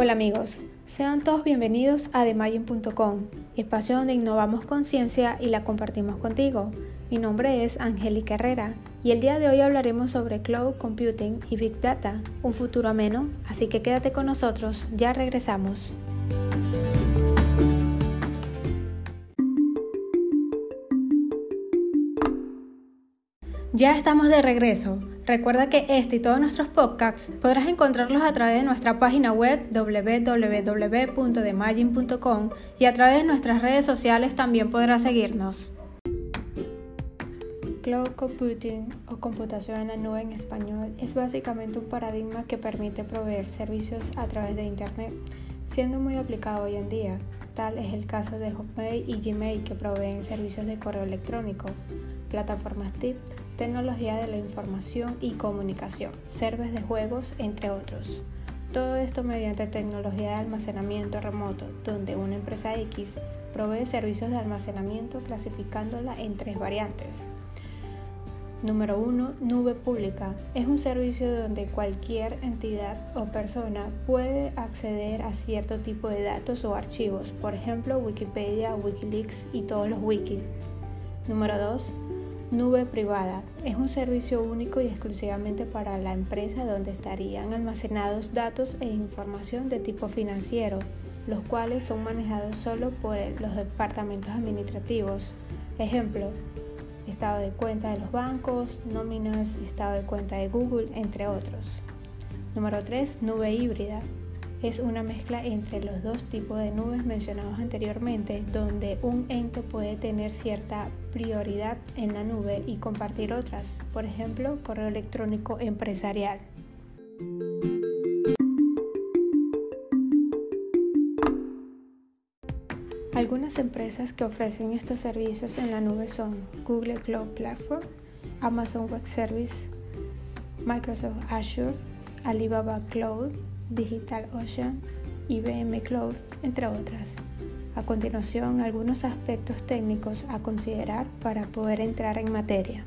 Hola amigos, sean todos bienvenidos a TheMagin.com, espacio donde innovamos conciencia y la compartimos contigo. Mi nombre es Angélica Herrera y el día de hoy hablaremos sobre Cloud Computing y Big Data, un futuro ameno, así que quédate con nosotros, ya regresamos. Ya estamos de regreso. Recuerda que este y todos nuestros podcasts podrás encontrarlos a través de nuestra página web www.demagin.com y a través de nuestras redes sociales también podrás seguirnos. Cloud Computing o computación en la nube en español es básicamente un paradigma que permite proveer servicios a través de Internet, siendo muy aplicado hoy en día. Tal es el caso de Hotmail y Gmail que proveen servicios de correo electrónico, plataformas TIP, tecnología de la información y comunicación, servers de juegos, entre otros. Todo esto mediante tecnología de almacenamiento remoto, donde una empresa X provee servicios de almacenamiento clasificándola en tres variantes. Número 1. Nube pública. Es un servicio donde cualquier entidad o persona puede acceder a cierto tipo de datos o archivos, por ejemplo Wikipedia, Wikileaks y todos los wikis. Número 2. Nube privada. Es un servicio único y exclusivamente para la empresa donde estarían almacenados datos e información de tipo financiero, los cuales son manejados solo por los departamentos administrativos. Ejemplo, estado de cuenta de los bancos, nóminas, estado de cuenta de Google, entre otros. Número 3. Nube híbrida. Es una mezcla entre los dos tipos de nubes mencionados anteriormente, donde un ente puede tener cierta prioridad en la nube y compartir otras, por ejemplo, correo electrónico empresarial. Algunas empresas que ofrecen estos servicios en la nube son Google Cloud Platform, Amazon Web Service, Microsoft Azure, Alibaba Cloud, DigitalOcean, IBM Cloud, entre otras. A continuación, algunos aspectos técnicos a considerar para poder entrar en materia.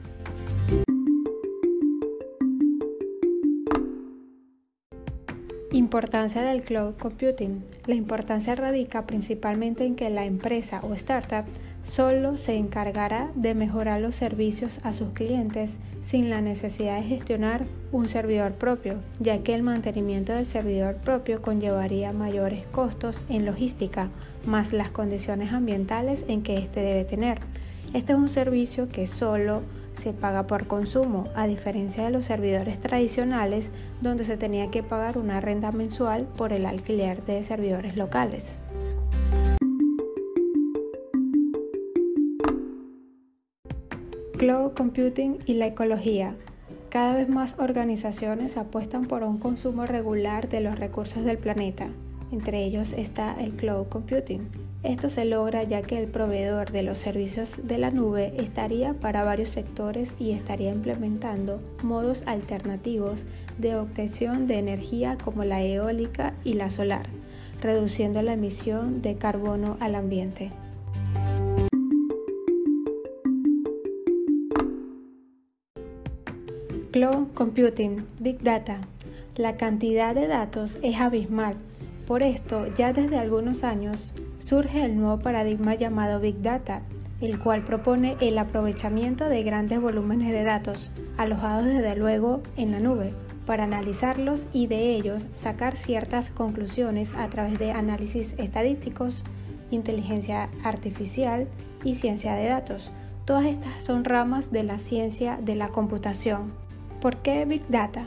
Importancia del cloud computing. La importancia radica principalmente en que la empresa o startup solo se encargará de mejorar los servicios a sus clientes sin la necesidad de gestionar un servidor propio, ya que el mantenimiento del servidor propio conllevaría mayores costos en logística, más las condiciones ambientales en que éste debe tener. Este es un servicio que solo se paga por consumo, a diferencia de los servidores tradicionales donde se tenía que pagar una renta mensual por el alquiler de servidores locales. Cloud Computing y la ecología. Cada vez más organizaciones apuestan por un consumo regular de los recursos del planeta. Entre ellos está el cloud computing. Esto se logra ya que el proveedor de los servicios de la nube estaría para varios sectores y estaría implementando modos alternativos de obtención de energía como la eólica y la solar, reduciendo la emisión de carbono al ambiente. Computing, Big Data. La cantidad de datos es abismal. Por esto, ya desde algunos años surge el nuevo paradigma llamado Big Data, el cual propone el aprovechamiento de grandes volúmenes de datos, alojados desde luego en la nube, para analizarlos y de ellos sacar ciertas conclusiones a través de análisis estadísticos, inteligencia artificial y ciencia de datos. Todas estas son ramas de la ciencia de la computación. ¿Por qué Big Data?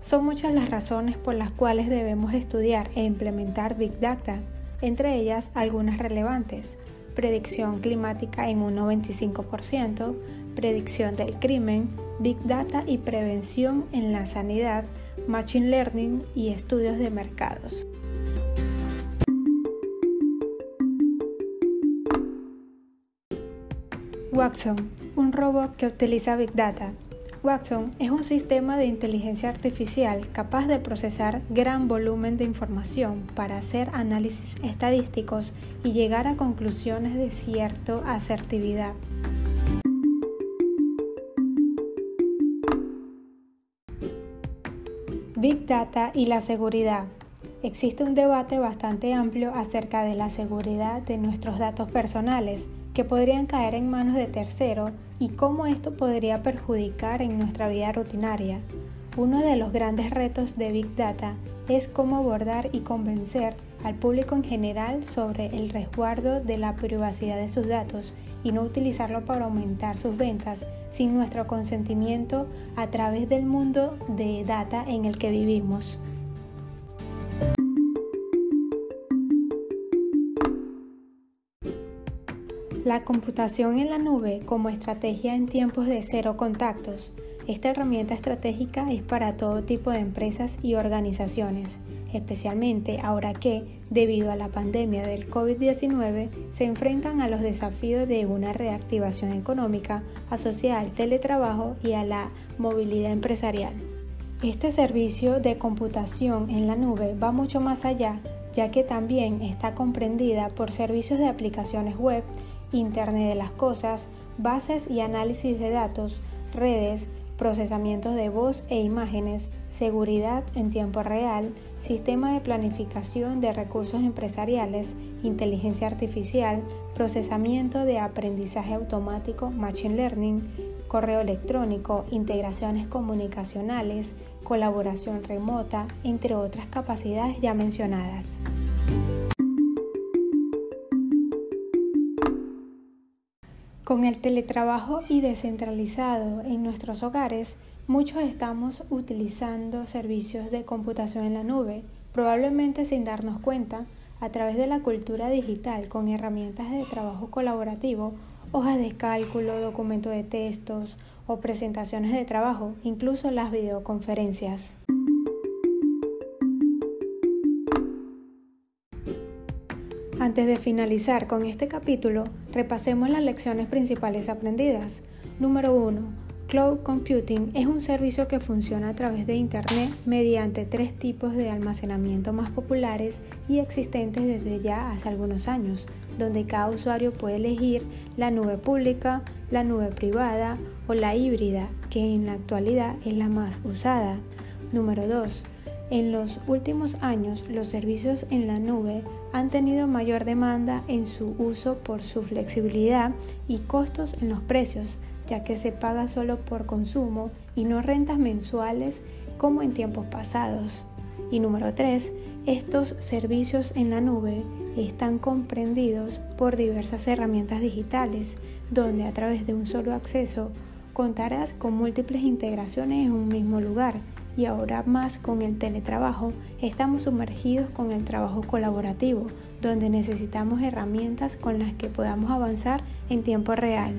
Son muchas las razones por las cuales debemos estudiar e implementar Big Data, entre ellas algunas relevantes. Predicción climática en un 95%, predicción del crimen, Big Data y prevención en la sanidad, Machine Learning y estudios de mercados. Watson, un robot que utiliza Big Data Watson es un sistema de inteligencia artificial capaz de procesar gran volumen de información para hacer análisis estadísticos y llegar a conclusiones de cierta asertividad. Big Data y la seguridad. Existe un debate bastante amplio acerca de la seguridad de nuestros datos personales que podrían caer en manos de terceros y cómo esto podría perjudicar en nuestra vida rutinaria. Uno de los grandes retos de Big Data es cómo abordar y convencer al público en general sobre el resguardo de la privacidad de sus datos y no utilizarlo para aumentar sus ventas sin nuestro consentimiento a través del mundo de data en el que vivimos. La computación en la nube como estrategia en tiempos de cero contactos. Esta herramienta estratégica es para todo tipo de empresas y organizaciones especialmente ahora que, debido a la pandemia del COVID-19, se enfrentan a los desafíos de una reactivación económica asociada al teletrabajo y a la movilidad empresarial. Este servicio de computación en la nube va mucho más allá, ya que también está comprendida por servicios de aplicaciones web, Internet de las Cosas, bases y análisis de datos, redes, procesamientos de voz e imágenes, seguridad en tiempo real, sistema de planificación de recursos empresariales, inteligencia artificial, procesamiento de aprendizaje automático, machine learning, correo electrónico, integraciones comunicacionales, colaboración remota, entre otras capacidades ya mencionadas. Con el teletrabajo y descentralizado en nuestros hogares, muchos estamos utilizando servicios de computación en la nube, probablemente sin darnos cuenta, a través de la cultura digital con herramientas de trabajo colaborativo, hojas de cálculo, documentos de textos o presentaciones de trabajo, incluso las videoconferencias. Antes de finalizar con este capítulo, repasemos las lecciones principales aprendidas. Número 1. Cloud Computing es un servicio que funciona a través de Internet mediante tres tipos de almacenamiento más populares y existentes desde ya hace algunos años, donde cada usuario puede elegir la nube pública, la nube privada o la híbrida, que en la actualidad es la más usada. Número 2 en los últimos años, los servicios en la nube han tenido mayor demanda en su uso por su flexibilidad y costos en los precios, ya que se paga solo por consumo y no rentas mensuales como en tiempos pasados. Y número 3, estos servicios en la nube están comprendidos por diversas herramientas digitales, donde a través de un solo acceso contarás con múltiples integraciones en un mismo lugar y ahora más con el teletrabajo, estamos sumergidos con el trabajo colaborativo, donde necesitamos herramientas con las que podamos avanzar en tiempo real.